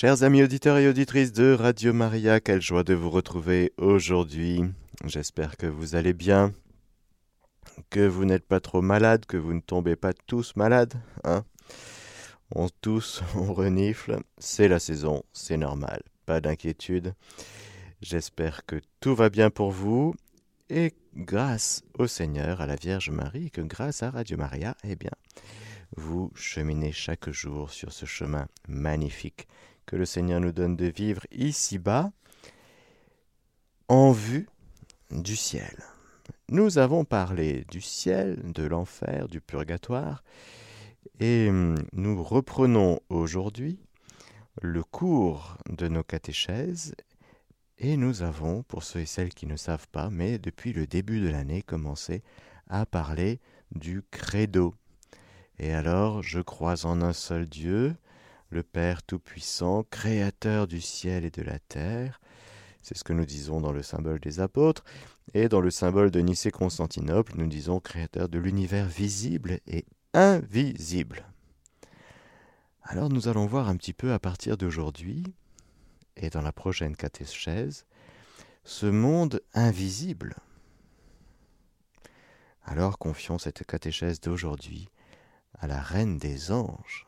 Chers amis auditeurs et auditrices de Radio Maria, quelle joie de vous retrouver aujourd'hui. J'espère que vous allez bien, que vous n'êtes pas trop malade, que vous ne tombez pas tous malades. Hein on tousse, on renifle, c'est la saison, c'est normal, pas d'inquiétude. J'espère que tout va bien pour vous et grâce au Seigneur, à la Vierge Marie, que grâce à Radio Maria, eh bien, vous cheminez chaque jour sur ce chemin magnifique que le Seigneur nous donne de vivre ici-bas en vue du ciel. Nous avons parlé du ciel, de l'enfer, du purgatoire, et nous reprenons aujourd'hui le cours de nos catéchèses, et nous avons, pour ceux et celles qui ne savent pas, mais depuis le début de l'année, commencé à parler du credo. Et alors, je crois en un seul Dieu, le Père Tout-Puissant, Créateur du ciel et de la terre. C'est ce que nous disons dans le symbole des apôtres. Et dans le symbole de Nicée-Constantinople, nous disons Créateur de l'univers visible et invisible. Alors nous allons voir un petit peu à partir d'aujourd'hui, et dans la prochaine catéchèse, ce monde invisible. Alors confions cette catéchèse d'aujourd'hui à la Reine des anges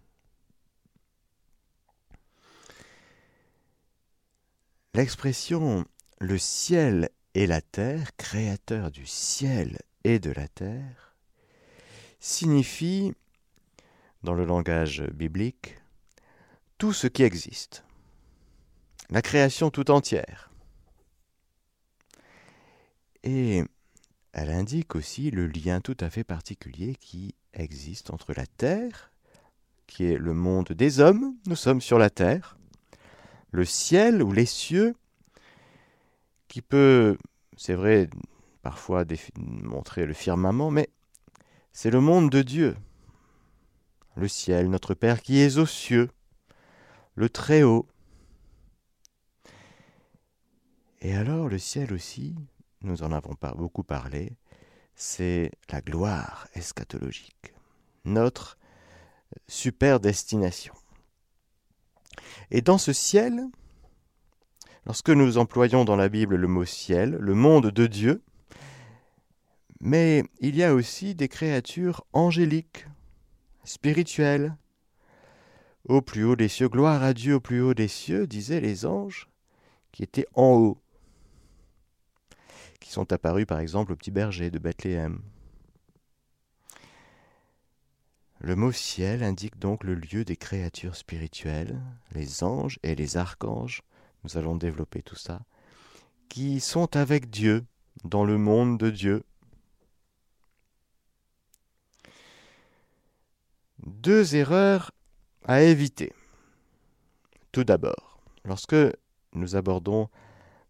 L'expression le ciel et la terre, créateur du ciel et de la terre, signifie, dans le langage biblique, tout ce qui existe, la création tout entière. Et elle indique aussi le lien tout à fait particulier qui existe entre la terre, qui est le monde des hommes, nous sommes sur la terre, le ciel ou les cieux, qui peut, c'est vrai, parfois montrer le firmament, mais c'est le monde de Dieu. Le ciel, notre Père qui est aux cieux, le Très-Haut. Et alors le ciel aussi, nous en avons beaucoup parlé, c'est la gloire eschatologique, notre super destination. Et dans ce ciel, lorsque nous employons dans la Bible le mot ciel, le monde de Dieu, mais il y a aussi des créatures angéliques, spirituelles. Au plus haut des cieux, gloire à Dieu au plus haut des cieux, disaient les anges qui étaient en haut, qui sont apparus par exemple au petit berger de Bethléem. Le mot ciel indique donc le lieu des créatures spirituelles, les anges et les archanges, nous allons développer tout ça, qui sont avec Dieu, dans le monde de Dieu. Deux erreurs à éviter. Tout d'abord, lorsque nous abordons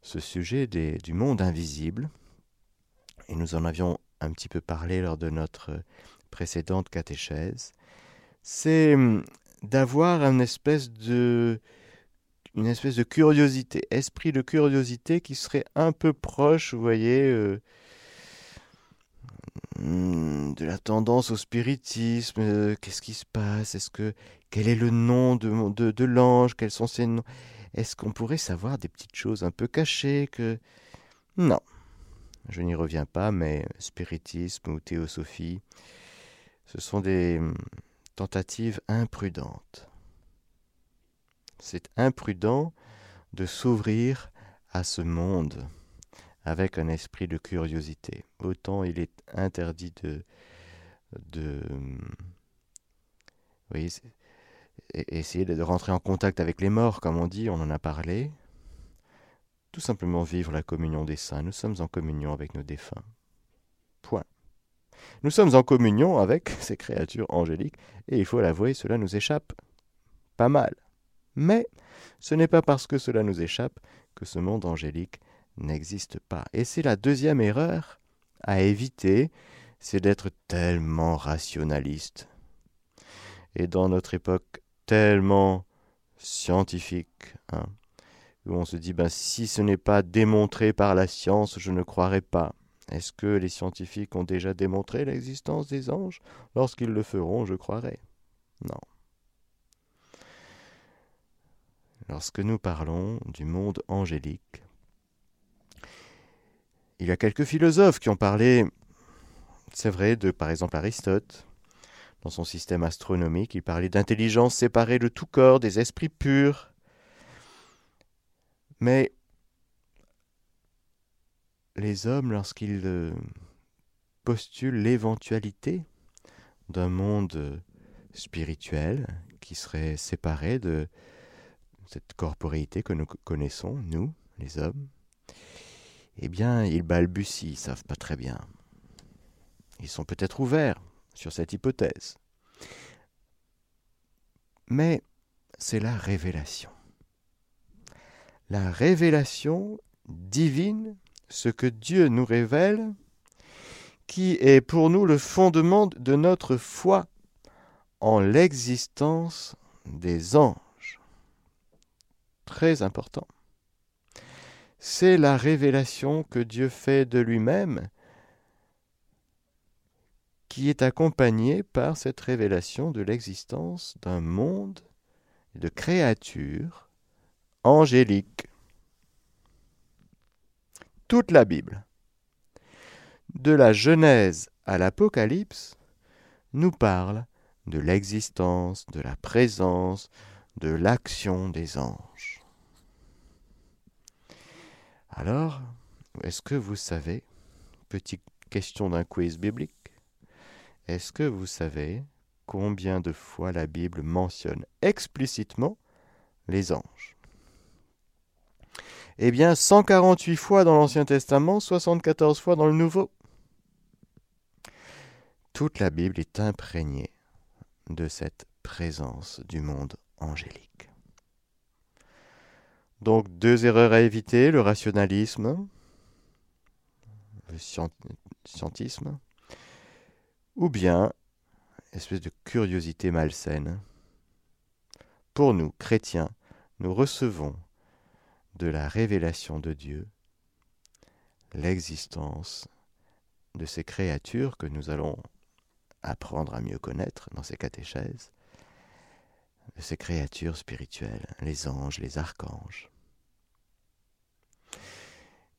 ce sujet du monde invisible, et nous en avions un petit peu parlé lors de notre précédente catéchèse, c'est hum, d'avoir une espèce de curiosité, esprit de curiosité qui serait un peu proche, vous voyez, euh, hum, de la tendance au spiritisme. Euh, qu'est-ce qui se passe quel est le nom de, de, de l'ange Quels sont ses noms Est-ce qu'on pourrait savoir des petites choses un peu cachées que non, je n'y reviens pas, mais spiritisme ou théosophie, ce sont des hum, tentatives imprudentes. C'est imprudent de s'ouvrir à ce monde avec un esprit de curiosité. Autant il est interdit de, de hum, essayer de rentrer en contact avec les morts, comme on dit, on en a parlé. Tout simplement vivre la communion des saints. Nous sommes en communion avec nos défunts. Point. Nous sommes en communion avec ces créatures angéliques, et il faut l'avouer, cela nous échappe pas mal. Mais ce n'est pas parce que cela nous échappe que ce monde angélique n'existe pas. Et c'est la deuxième erreur à éviter, c'est d'être tellement rationaliste. Et dans notre époque tellement scientifique, hein, où on se dit ben, si ce n'est pas démontré par la science, je ne croirai pas. Est-ce que les scientifiques ont déjà démontré l'existence des anges? Lorsqu'ils le feront, je croirai. Non. Lorsque nous parlons du monde angélique, il y a quelques philosophes qui ont parlé, c'est vrai, de par exemple Aristote, dans son système astronomique, il parlait d'intelligence séparée de tout corps, des esprits purs. Mais les hommes, lorsqu'ils euh, postulent l'éventualité d'un monde spirituel qui serait séparé de cette corporéité que nous connaissons, nous, les hommes, eh bien, ils balbutient, ils ne savent pas très bien. Ils sont peut-être ouverts sur cette hypothèse. Mais c'est la révélation. La révélation divine, ce que Dieu nous révèle, qui est pour nous le fondement de notre foi en l'existence des anges. Très important. C'est la révélation que Dieu fait de lui-même qui est accompagnée par cette révélation de l'existence d'un monde de créatures angéliques. Toute la Bible, de la Genèse à l'Apocalypse, nous parle de l'existence, de la présence, de l'action des anges. Alors, est-ce que vous savez, petite question d'un quiz biblique, est-ce que vous savez combien de fois la Bible mentionne explicitement les anges? Eh bien, 148 fois dans l'Ancien Testament, 74 fois dans le Nouveau. Toute la Bible est imprégnée de cette présence du monde angélique. Donc deux erreurs à éviter, le rationalisme, le scientisme, ou bien espèce de curiosité malsaine. Pour nous, chrétiens, nous recevons de la révélation de Dieu l'existence de ces créatures que nous allons apprendre à mieux connaître dans ces catéchèses, de ces créatures spirituelles, les anges, les archanges.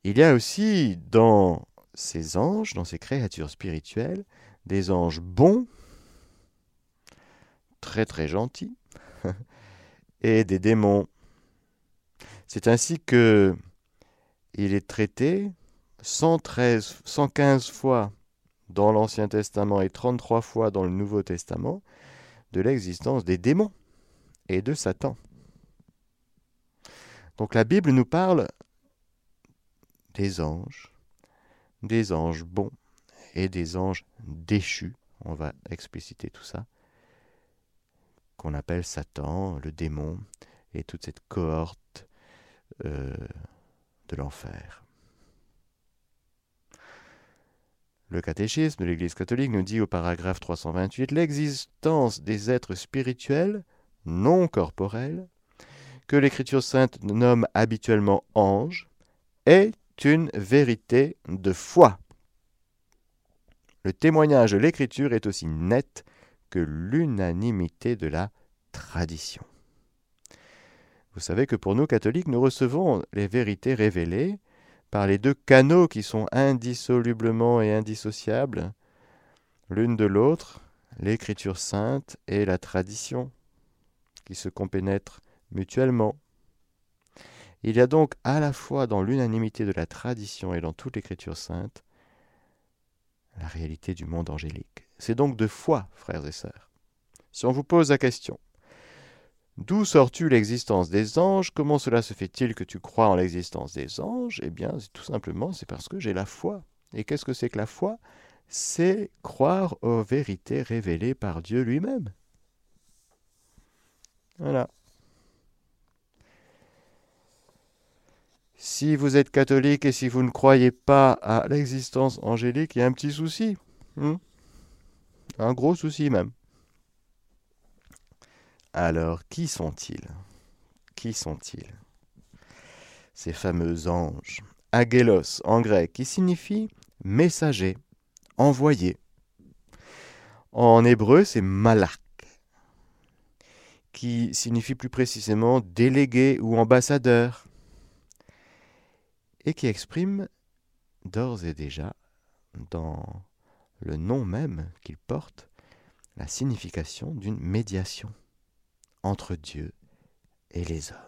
Il y a aussi dans ces anges, dans ces créatures spirituelles, des anges bons, très très gentils, et des démons. C'est ainsi que il est traité 113, 115 fois dans l'Ancien Testament et 33 fois dans le Nouveau Testament de l'existence des démons et de Satan. Donc la Bible nous parle des anges, des anges bons et des anges déchus, on va expliciter tout ça, qu'on appelle Satan, le démon, et toute cette cohorte euh, de l'enfer. Le catéchisme de l'Église catholique nous dit au paragraphe 328 l'existence des êtres spirituels non corporels, que l'Écriture sainte nomme habituellement anges, est une vérité de foi. Le témoignage de l'Écriture est aussi net que l'unanimité de la tradition. Vous savez que pour nous catholiques, nous recevons les vérités révélées par les deux canaux qui sont indissolublement et indissociables l'une de l'autre, l'Écriture sainte et la tradition, qui se compénètrent mutuellement. Il y a donc à la fois dans l'unanimité de la tradition et dans toute l'Écriture sainte la réalité du monde angélique. C'est donc de foi, frères et sœurs. Si on vous pose la question, D'où sors-tu l'existence des anges? Comment cela se fait-il que tu crois en l'existence des anges? Eh bien, tout simplement, c'est parce que j'ai la foi. Et qu'est-ce que c'est que la foi? C'est croire aux vérités révélées par Dieu lui-même. Voilà. Si vous êtes catholique et si vous ne croyez pas à l'existence angélique, il y a un petit souci. Hmm? Un gros souci même. Alors, qui sont-ils? Qui sont-ils? Ces fameux anges. Agélos en grec, qui signifie messager, envoyé. En hébreu, c'est malak, qui signifie plus précisément délégué ou ambassadeur, et qui exprime d'ores et déjà dans le nom même qu'il porte la signification d'une médiation entre Dieu et les hommes.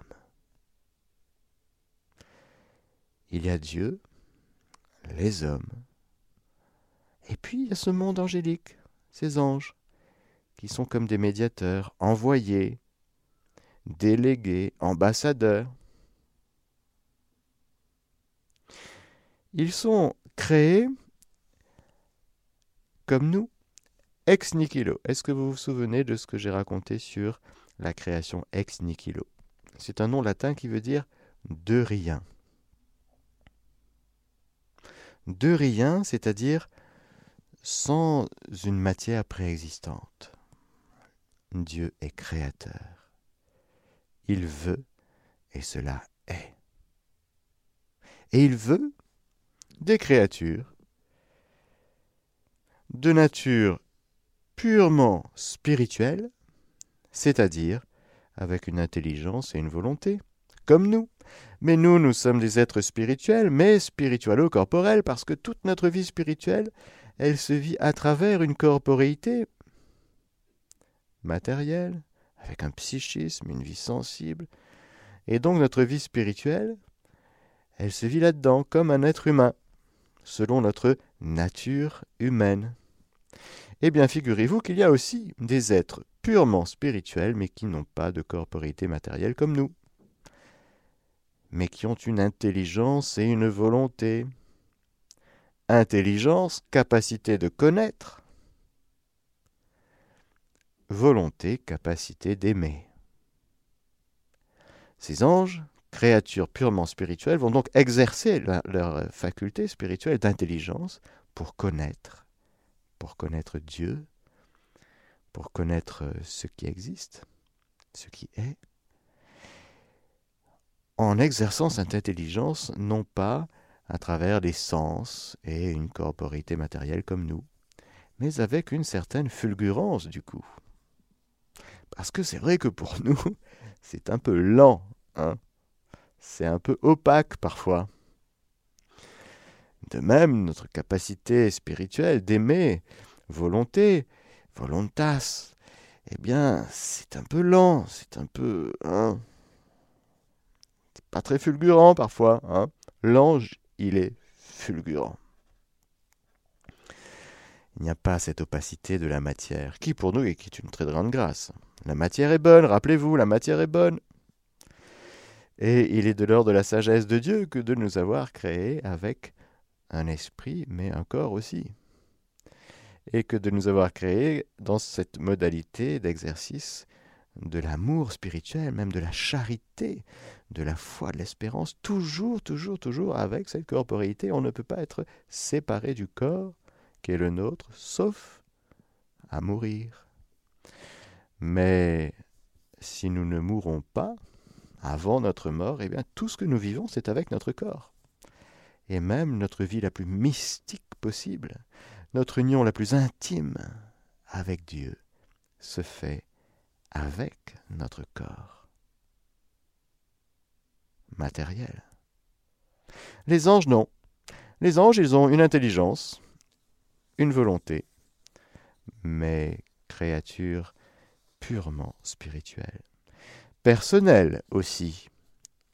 Il y a Dieu, les hommes, et puis il y a ce monde angélique, ces anges, qui sont comme des médiateurs, envoyés, délégués, ambassadeurs. Ils sont créés comme nous, ex nihilo. Est-ce que vous vous souvenez de ce que j'ai raconté sur la création ex nihilo C'est un nom latin qui veut dire de rien. De rien, c'est-à-dire sans une matière préexistante. Dieu est créateur. Il veut et cela est. Et il veut des créatures de nature purement spirituelle, c'est-à-dire avec une intelligence et une volonté, comme nous. Mais nous, nous sommes des êtres spirituels, mais spiritualo-corporels, parce que toute notre vie spirituelle, elle se vit à travers une corporéité matérielle, avec un psychisme, une vie sensible. Et donc notre vie spirituelle, elle se vit là-dedans comme un être humain, selon notre nature humaine. Eh bien, figurez-vous qu'il y a aussi des êtres purement spirituels, mais qui n'ont pas de corporité matérielle comme nous, mais qui ont une intelligence et une volonté. Intelligence, capacité de connaître, volonté, capacité d'aimer. Ces anges, créatures purement spirituelles, vont donc exercer leur faculté spirituelle d'intelligence pour connaître pour connaître Dieu, pour connaître euh, ce qui existe, ce qui est, en exerçant cette intelligence non pas à travers les sens et une corporité matérielle comme nous, mais avec une certaine fulgurance du coup. Parce que c'est vrai que pour nous, c'est un peu lent, hein c'est un peu opaque parfois. De même, notre capacité spirituelle d'aimer, volonté, volontas, eh bien, c'est un peu lent, c'est un peu... Hein, c'est pas très fulgurant parfois. Hein. L'ange, il est fulgurant. Il n'y a pas cette opacité de la matière, qui pour nous est une très grande grâce. La matière est bonne, rappelez-vous, la matière est bonne. Et il est de l'ordre de la sagesse de Dieu que de nous avoir créés avec un esprit, mais un corps aussi. Et que de nous avoir créés dans cette modalité d'exercice de l'amour spirituel, même de la charité, de la foi, de l'espérance, toujours, toujours, toujours avec cette corporéité. On ne peut pas être séparé du corps qui est le nôtre, sauf à mourir. Mais si nous ne mourons pas avant notre mort, eh bien tout ce que nous vivons, c'est avec notre corps et même notre vie la plus mystique possible, notre union la plus intime avec Dieu, se fait avec notre corps matériel. Les anges, non. Les anges, ils ont une intelligence, une volonté, mais créatures purement spirituelles. Personnelles aussi.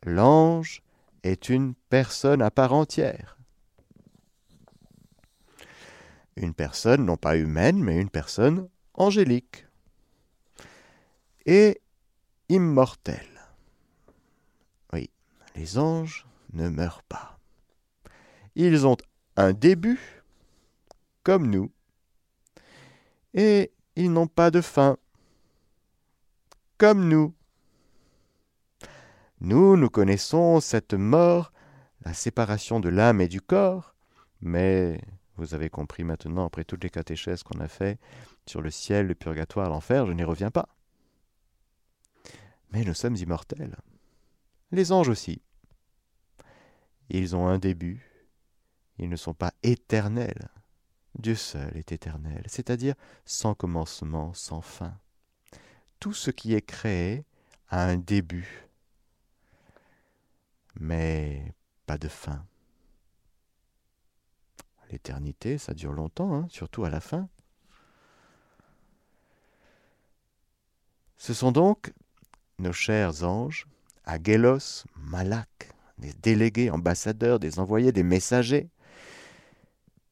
L'ange est une personne à part entière. Une personne non pas humaine, mais une personne angélique et immortelle. Oui, les anges ne meurent pas. Ils ont un début, comme nous, et ils n'ont pas de fin, comme nous. Nous, nous connaissons cette mort la séparation de l'âme et du corps, mais vous avez compris maintenant, après toutes les catéchèses qu'on a fait sur le ciel, le purgatoire, l'enfer, je n'y reviens pas. Mais nous sommes immortels. Les anges aussi. Ils ont un début. Ils ne sont pas éternels. Dieu seul est éternel, c'est-à-dire sans commencement, sans fin. Tout ce qui est créé a un début, mais pas de fin. L'éternité, ça dure longtemps, hein, surtout à la fin. Ce sont donc nos chers anges, Agélos, Malak, des délégués, ambassadeurs, des envoyés, des messagers,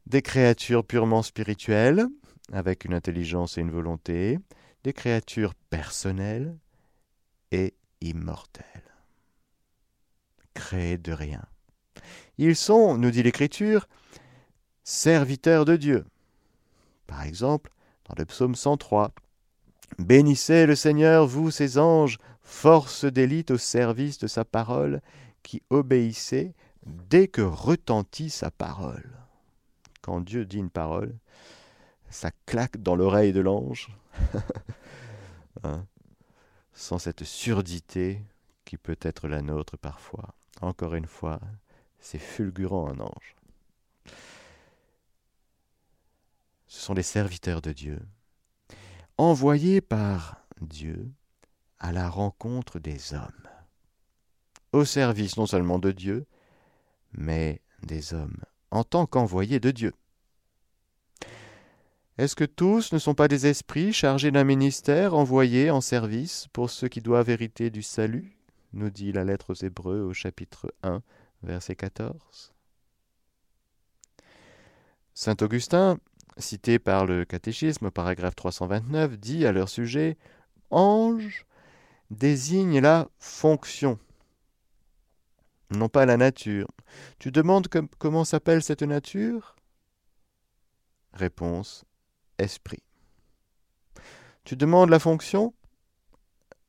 des créatures purement spirituelles, avec une intelligence et une volonté, des créatures personnelles et immortelles, créées de rien. Ils sont, nous dit l'Écriture, serviteurs de Dieu. Par exemple, dans le psaume 103, Bénissez le Seigneur, vous ses anges, force d'élite au service de sa parole, qui obéissez dès que retentit sa parole. Quand Dieu dit une parole, ça claque dans l'oreille de l'ange, hein, sans cette surdité qui peut être la nôtre parfois. Encore une fois, c'est fulgurant un ange. Ce sont les serviteurs de Dieu, envoyés par Dieu à la rencontre des hommes au service non seulement de Dieu, mais des hommes, en tant qu'envoyés de Dieu. Est-ce que tous ne sont pas des esprits chargés d'un ministère envoyés en service pour ceux qui doivent hériter du salut? Nous dit la lettre aux Hébreux au chapitre 1, verset 14. Saint Augustin, cité par le catéchisme, paragraphe 329, dit à leur sujet Ange désigne la fonction non pas la nature. Tu demandes comment s'appelle cette nature? Réponse esprit. Tu demandes la fonction?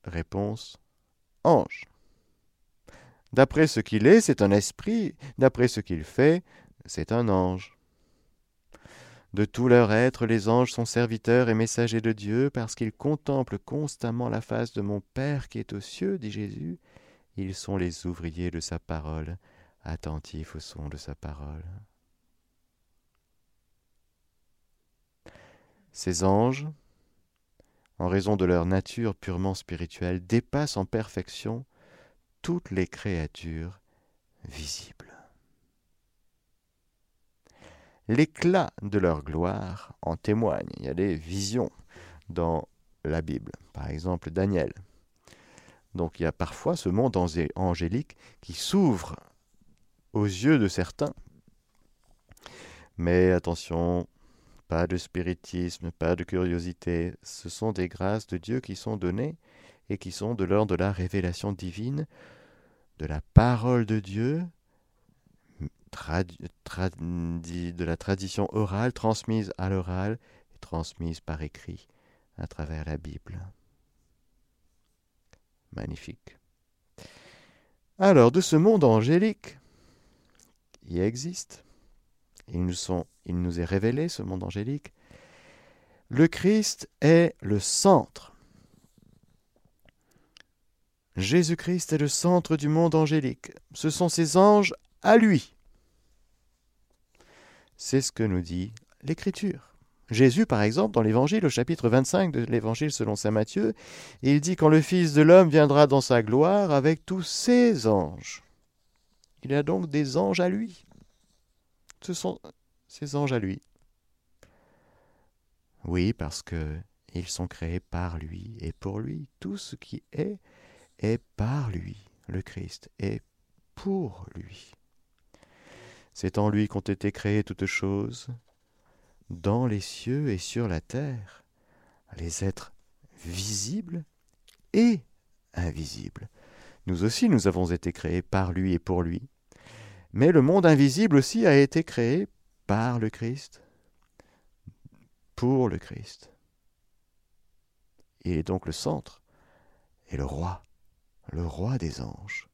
Réponse ange. D'après ce qu'il est, c'est un esprit, d'après ce qu'il fait, c'est un ange. De tout leur être, les anges sont serviteurs et messagers de Dieu, parce qu'ils contemplent constamment la face de mon Père qui est aux cieux, dit Jésus, ils sont les ouvriers de sa parole, attentifs au son de sa parole. Ces anges, en raison de leur nature purement spirituelle, dépassent en perfection toutes les créatures visibles. L'éclat de leur gloire en témoigne. Il y a des visions dans la Bible. Par exemple, Daniel donc il y a parfois ce monde angélique qui s'ouvre aux yeux de certains. Mais attention, pas de spiritisme, pas de curiosité, ce sont des grâces de Dieu qui sont données et qui sont de l'ordre de la révélation divine, de la parole de Dieu, de la tradition orale transmise à l'oral et transmise par écrit à travers la Bible. Magnifique. Alors, de ce monde angélique, il existe, il nous, il nous est révélé, ce monde angélique, le Christ est le centre. Jésus-Christ est le centre du monde angélique. Ce sont ses anges à lui. C'est ce que nous dit l'Écriture. Jésus, par exemple, dans l'Évangile, au chapitre 25 de l'Évangile selon Saint Matthieu, il dit quand le Fils de l'homme viendra dans sa gloire avec tous ses anges. Il a donc des anges à lui. Ce sont ces anges à lui. Oui, parce que ils sont créés par lui et pour lui. Tout ce qui est est par lui. Le Christ est pour lui. C'est en lui qu'ont été créées toutes choses, dans les cieux et sur la terre, les êtres visibles et invisibles. Nous aussi, nous avons été créés par lui et pour lui. Mais le monde invisible aussi a été créé par le Christ, pour le Christ. Il est donc le centre et le roi, le roi des anges.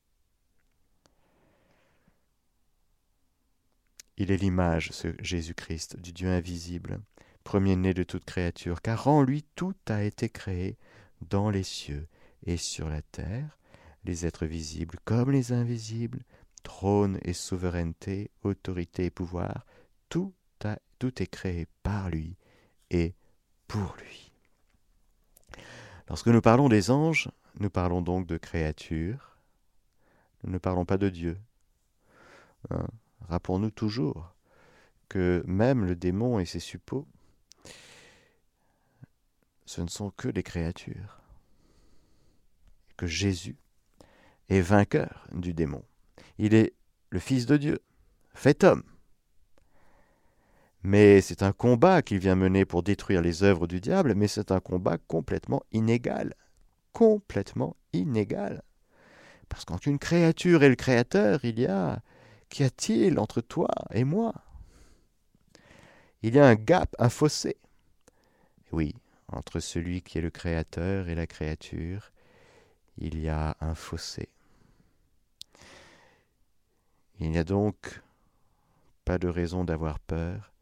Il est l'image, ce Jésus-Christ, du Dieu invisible, premier-né de toute créature, car en lui tout a été créé dans les cieux et sur la terre, les êtres visibles comme les invisibles, trône et souveraineté, autorité et pouvoir, tout, a, tout est créé par lui et pour lui. Lorsque nous parlons des anges, nous parlons donc de créatures, nous ne parlons pas de Dieu. Hein? Rappelons-nous toujours que même le démon et ses suppôts, ce ne sont que des créatures. Que Jésus est vainqueur du démon. Il est le Fils de Dieu, fait homme. Mais c'est un combat qu'il vient mener pour détruire les œuvres du diable, mais c'est un combat complètement inégal. Complètement inégal. Parce qu'entre une créature et le Créateur, il y a... Qu'y a-t-il entre toi et moi? Il y a un gap, un fossé. Oui, entre celui qui est le Créateur et la créature, il y a un fossé. Il n'y a donc pas de raison d'avoir peur,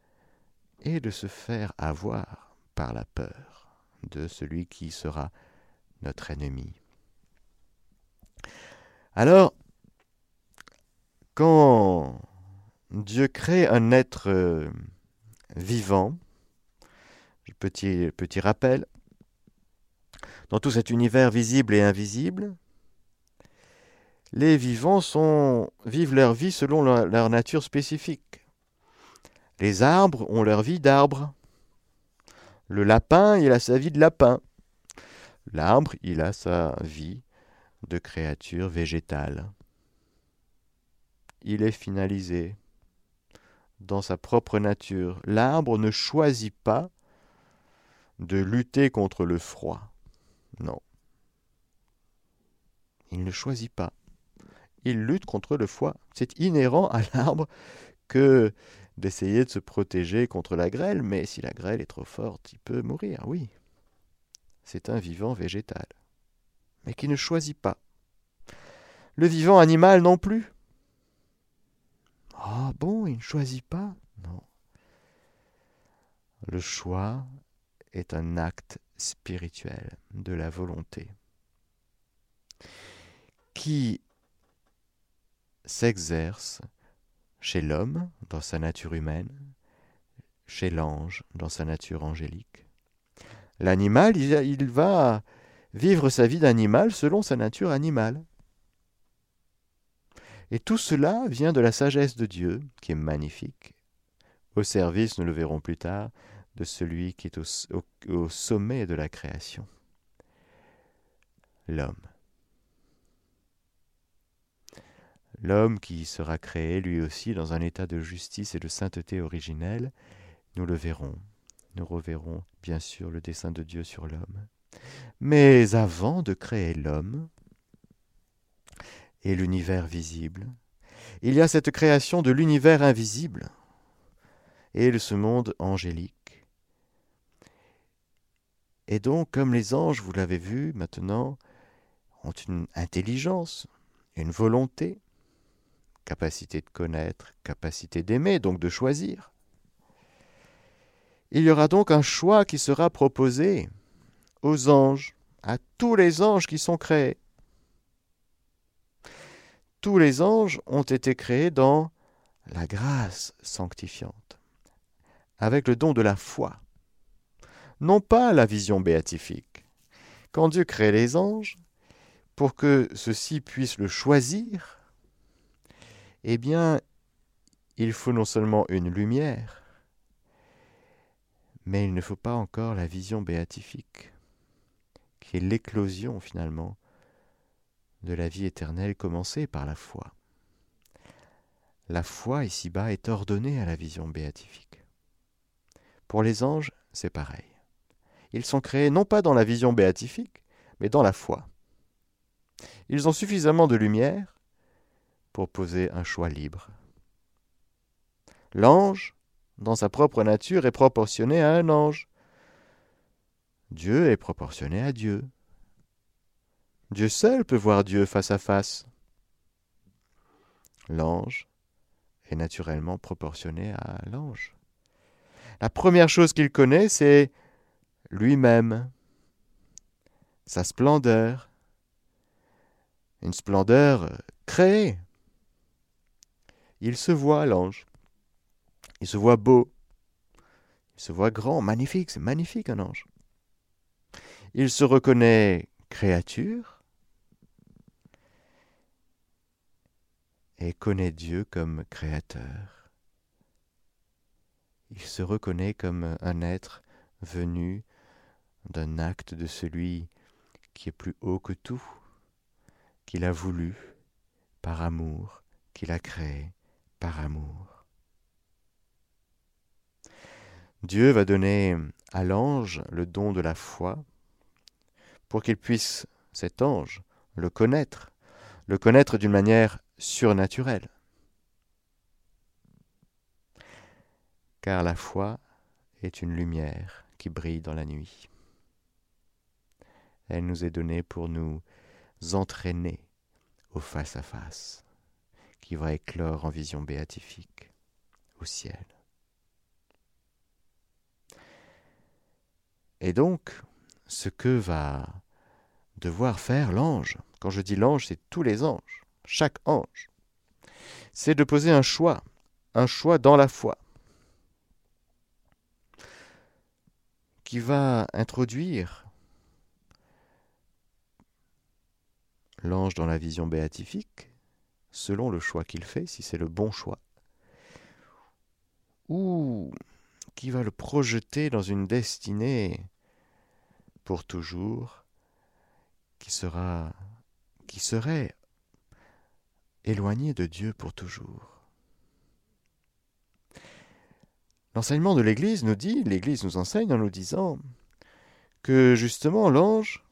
et de se faire avoir par la peur de celui qui sera notre ennemi. Alors, quand Dieu crée un être euh, vivant, petit, petit rappel, dans tout cet univers visible et invisible, les vivants vivent leur vie selon leur nature spécifique. Les arbres ont leur vie d'arbre. Le lapin, il a sa vie de lapin. L'arbre, il a sa vie de créature végétale. Il est finalisé dans sa propre nature. L'arbre ne choisit pas de lutter contre le froid. Non. Il ne choisit pas. Il lutte contre le froid. C'est inhérent à l'arbre que d'essayer de se protéger contre la grêle, mais si la grêle est trop forte, il peut mourir, oui. C'est un vivant végétal, mais qui ne choisit pas. Le vivant animal non plus. Ah bon, il ne choisit pas? Non. Le choix est un acte spirituel de la volonté qui s'exerce chez l'homme dans sa nature humaine, chez l'ange dans sa nature angélique? L'animal, il va vivre sa vie d'animal selon sa nature animale. Et tout cela vient de la sagesse de Dieu, qui est magnifique, au service, nous le verrons plus tard, de celui qui est au, sommet de la création, l'homme. L'homme qui sera créé lui aussi dans un état de justice et de sainteté originelle, nous le verrons. Nous reverrons bien sûr le dessein de Dieu sur l'homme. Mais avant de créer l'homme et l'univers visible, il y a cette création de l'univers invisible et de ce monde angélique. Et donc, comme les anges, vous l'avez vu maintenant, ont une intelligence, une volonté, capacité de connaître, capacité d'aimer, donc de choisir. Il y aura donc un choix qui sera proposé aux anges, à tous les anges qui sont créés. Tous les anges ont été créés dans la grâce sanctifiante, avec le don de la foi, non pas la vision béatifique. Quand Dieu crée les anges, pour que ceux-ci puissent le choisir, eh bien, il faut non seulement une lumière, mais il ne faut pas encore la vision béatifique, qui est l'éclosion finalement de la vie éternelle commencée par la foi. La foi ici-bas est ordonnée à la vision béatifique. Pour les anges, c'est pareil. Ils sont créés non pas dans la vision béatifique, mais dans la foi. Ils ont suffisamment de lumière pour poser un choix libre. L'ange, dans sa propre nature, est proportionné à un ange. Dieu est proportionné à Dieu. Dieu seul peut voir Dieu face à face. L'ange est naturellement proportionné à l'ange. La première chose qu'il connaît, c'est lui-même, sa splendeur, une splendeur créée. Il se voit, l'ange. Il se voit beau. Il se voit grand, magnifique, c'est magnifique un ange. Il se reconnaît créature et connaît Dieu comme créateur. Il se reconnaît comme un être venu d'un acte de celui qui est plus haut que tout, qu'il a voulu par amour, qu'il a créé par amour. Dieu va donner à l'ange le don de la foi pour qu'il puisse, cet ange, le connaître, le connaître d'une manière surnaturelle. Car la foi est une lumière qui brille dans la nuit. Elle nous est donnée pour nous entraîner au face-à-face, qui va éclore en vision béatifique au ciel. Et donc, ce que va devoir faire l'ange, quand je dis l'ange, c'est tous les anges, chaque ange, c'est de poser un choix, un choix dans la foi, qui va introduire l'ange dans la vision béatifique, selon le choix qu'il fait, si c'est le bon choix, ou qui va le projeter dans une destinée pour toujours, qui sera qui serait éloigné de Dieu pour toujours. L'enseignement de l'Église nous dit, l'Église nous enseigne en nous disant que justement l'ange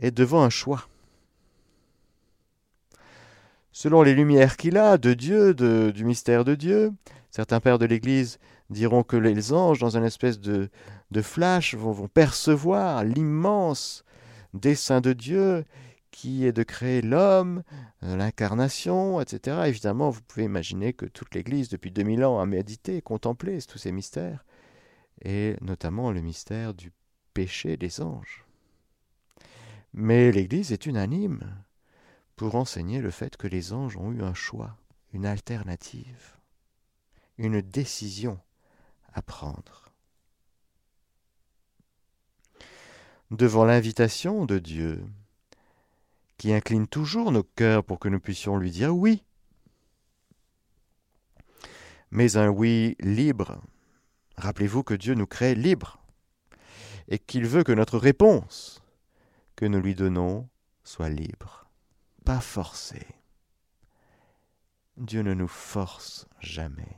est devant un choix selon les lumières qu'il a de Dieu, du mystère de Dieu. Certains pères de l'Église diront que les anges, dans une espèce de, flash, vont percevoir l'immense dessein de Dieu qui est de créer l'homme, euh, l'incarnation, etc. Évidemment, vous pouvez imaginer que toute l'Église, depuis 2000 ans, a médité, contemplé tous ces mystères, et notamment le mystère du péché des anges. Mais l'Église est unanime pour enseigner le fait que les anges ont eu un choix, une alternative, une décision à prendre. Devant l'invitation de Dieu, qui incline toujours nos cœurs pour que nous puissions lui dire oui, mais un oui libre. Rappelez-vous que Dieu nous crée libres et qu'il veut que notre réponse que nous lui donnons soit libre pas forcer. Dieu ne nous force jamais.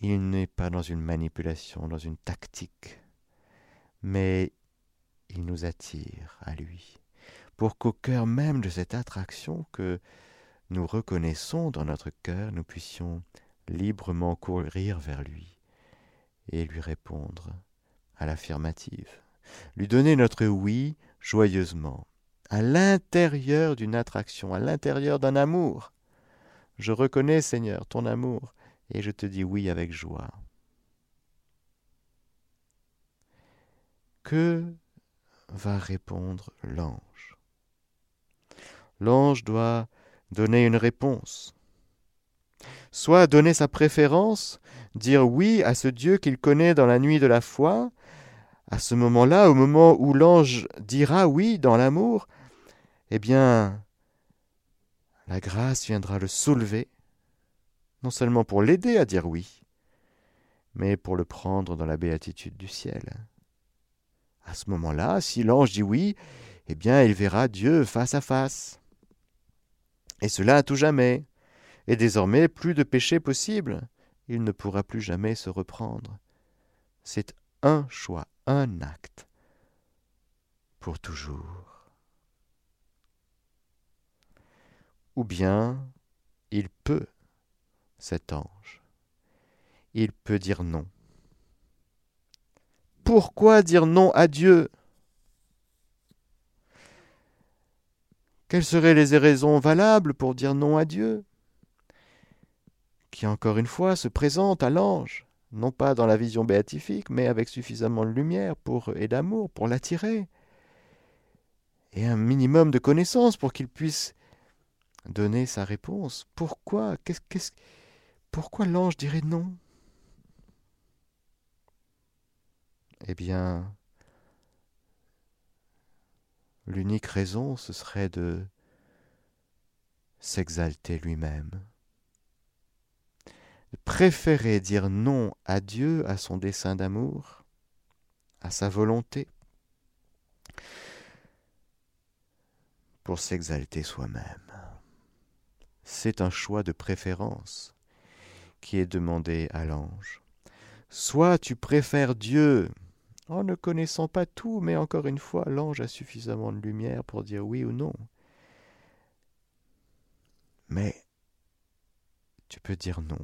Il n'est pas dans une manipulation, dans une tactique, mais il nous attire à lui, pour qu'au cœur même de cette attraction que nous reconnaissons dans notre cœur, nous puissions librement courir vers lui et lui répondre à l'affirmative, lui donner notre oui joyeusement, à l'intérieur d'une attraction, à l'intérieur d'un amour. Je reconnais, Seigneur, ton amour, et je te dis oui avec joie. Que va répondre l'ange? L'ange doit donner une réponse. Soit donner sa préférence, dire oui à ce Dieu qu'il connaît dans la nuit de la foi, à ce moment-là, au moment où l'ange dira oui dans l'amour, eh bien, la grâce viendra le soulever, non seulement pour l'aider à dire oui, mais pour le prendre dans la béatitude du ciel. À ce moment-là, si l'ange dit oui, eh bien, il verra Dieu face à face. Et cela à tout jamais. Et désormais, plus de péché possible. Il ne pourra plus jamais se reprendre. C'est un choix, un acte, pour toujours. ou bien il peut, cet ange, il peut dire non. Pourquoi dire non à Dieu? Quelles seraient les raisons valables pour dire non à Dieu qui encore une fois se présente à l'ange, non pas dans la vision béatifique, mais avec suffisamment de lumière pour, et d'amour pour l'attirer, et un minimum de connaissances pour qu'il puisse donner sa réponse. Pourquoi? Pourquoi l'ange dirait non? Eh bien, l'unique raison, ce serait de s'exalter lui-même, préférer dire non à Dieu, à son dessein d'amour, à sa volonté, pour s'exalter soi-même. C'est un choix de préférence qui est demandé à l'ange. Soit tu préfères Dieu en ne connaissant pas tout, mais encore une fois, l'ange a suffisamment de lumière pour dire oui ou non. Mais tu peux dire non.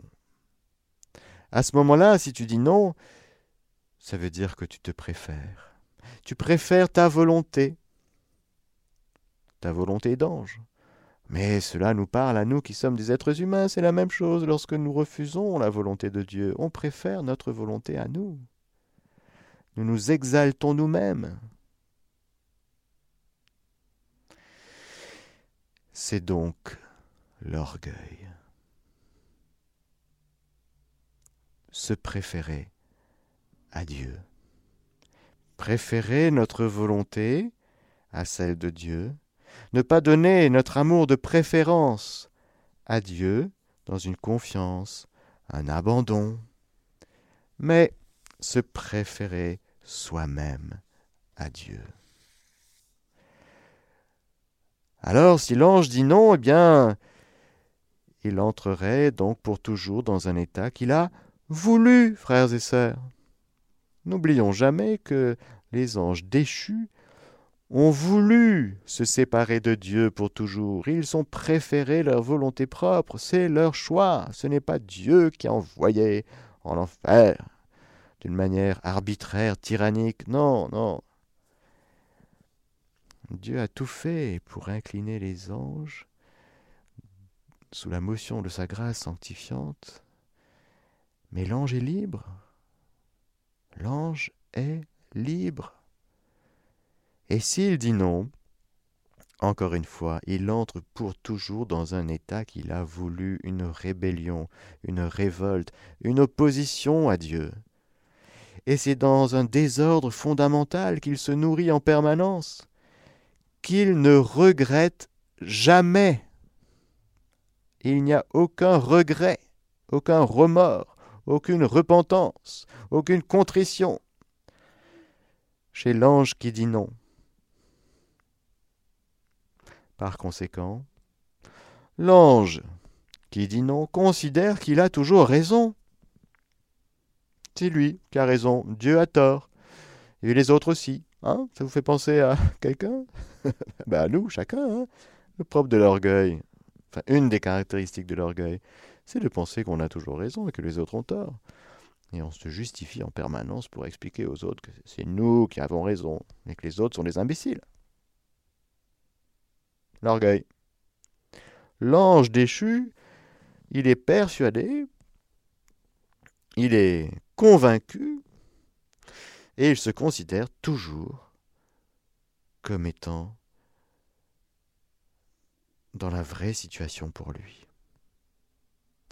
À ce moment-là, si tu dis non, ça veut dire que tu te préfères. Tu préfères ta volonté, ta volonté d'ange. Mais cela nous parle à nous qui sommes des êtres humains, c'est la même chose lorsque nous refusons la volonté de Dieu, on préfère notre volonté à nous. Nous nous exaltons nous-mêmes. C'est donc l'orgueil. Se préférer à Dieu. Préférer notre volonté à celle de Dieu. Ne pas donner notre amour de préférence à Dieu dans une confiance, un abandon, mais se préférer soi-même à Dieu. Alors, si l'ange dit non, eh bien, il entrerait donc pour toujours dans un état qu'il a voulu, frères et sœurs. N'oublions jamais que les anges déchus ont voulu se séparer de Dieu pour toujours. Ils ont préféré leur volonté propre, c'est leur choix. Ce n'est pas Dieu qui a envoyé en enfer d'une manière arbitraire, tyrannique. Non, non. Dieu a tout fait pour incliner les anges sous la motion de sa grâce sanctifiante. Mais l'ange est libre. L'ange est libre. Et s'il dit non, encore une fois, il entre pour toujours dans un état qu'il a voulu, une rébellion, une révolte, une opposition à Dieu et c'est dans un désordre fondamental qu'il se nourrit en permanence, qu'il ne regrette jamais. Il n'y a aucun regret, aucun remords, aucune repentance, aucune contrition chez l'ange qui dit non. Par conséquent, l'ange qui dit non considère qu'il a toujours raison c'est lui qui a raison, Dieu a tort. Et les autres aussi. Hein Ça vous fait penser à quelqu'un? Ben À nous, chacun. Hein le propre de l'orgueil, enfin une des caractéristiques de l'orgueil, c'est de penser qu'on a toujours raison et que les autres ont tort. Et on se justifie en permanence pour expliquer aux autres que c'est nous qui avons raison et que les autres sont des imbéciles. L'orgueil. L'ange déchu, il est persuadé, il est convaincu, et il se considère toujours comme étant dans la vraie situation pour lui.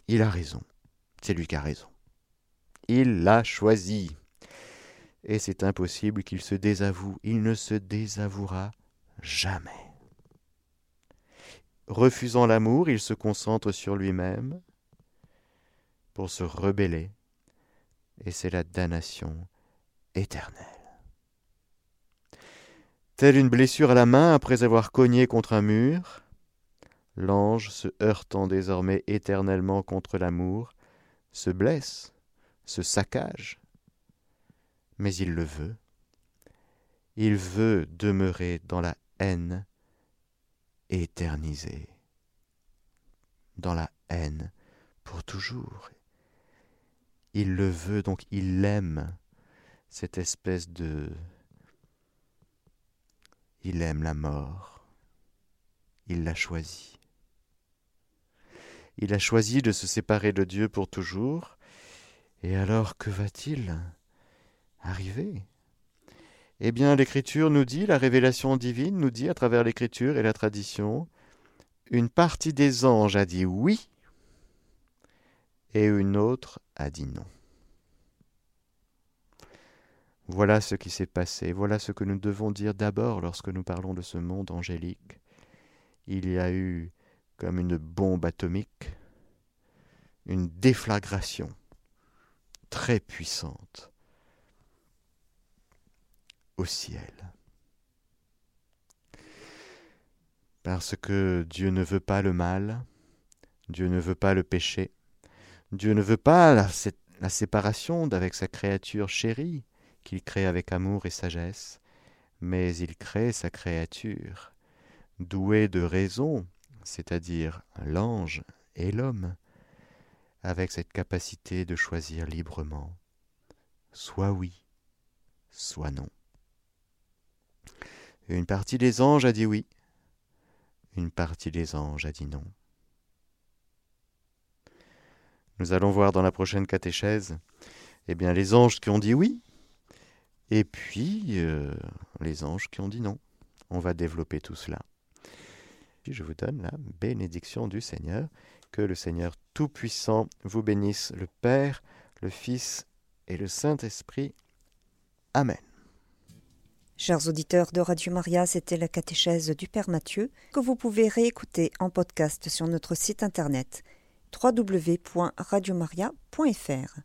Il a raison, c'est lui qui a raison. Il l'a choisi. Et c'est impossible qu'il se désavoue, il ne se désavouera jamais. Refusant l'amour, il se concentre sur lui-même pour se rebeller et c'est la damnation éternelle. Telle une blessure à la main après avoir cogné contre un mur, l'ange, se heurtant désormais éternellement contre l'amour, se blesse, se saccage, mais il le veut. Il veut demeurer dans la haine éternisée, dans la haine pour toujours il le veut, donc il aime cette espèce de... Il aime la mort. Il l'a choisi. il a choisi de se séparer de Dieu pour toujours. Et alors, que va-t-il arriver? Eh bien, l'Écriture nous dit, la révélation divine nous dit, à travers l'Écriture et la tradition, une partie des anges a dit oui, et une autre a dit non. Voilà ce qui s'est passé, voilà ce que nous devons dire d'abord lorsque nous parlons de ce monde angélique. Il y a eu comme une bombe atomique, une déflagration très puissante au ciel. Parce que Dieu ne veut pas le mal, Dieu ne veut pas le péché, Dieu ne veut pas la, séparation d'avec sa créature chérie qu'il crée avec amour et sagesse, mais il crée sa créature, douée de raison, c'est-à-dire l'ange et l'homme, avec cette capacité de choisir librement, soit oui, soit non. Une partie des anges a dit oui, une partie des anges a dit non. Nous allons voir dans la prochaine catéchèse, eh bien, les anges qui ont dit oui, et puis euh, les anges qui ont dit non. On va développer tout cela. Je vous donne la bénédiction du Seigneur. Que le Seigneur Tout-Puissant vous bénisse, le Père, le Fils et le Saint-Esprit. Amen. Chers auditeurs de Radio Maria, c'était la catéchèse du Père Mathieu que vous pouvez réécouter en podcast sur notre site internet www.radiomaria.fr.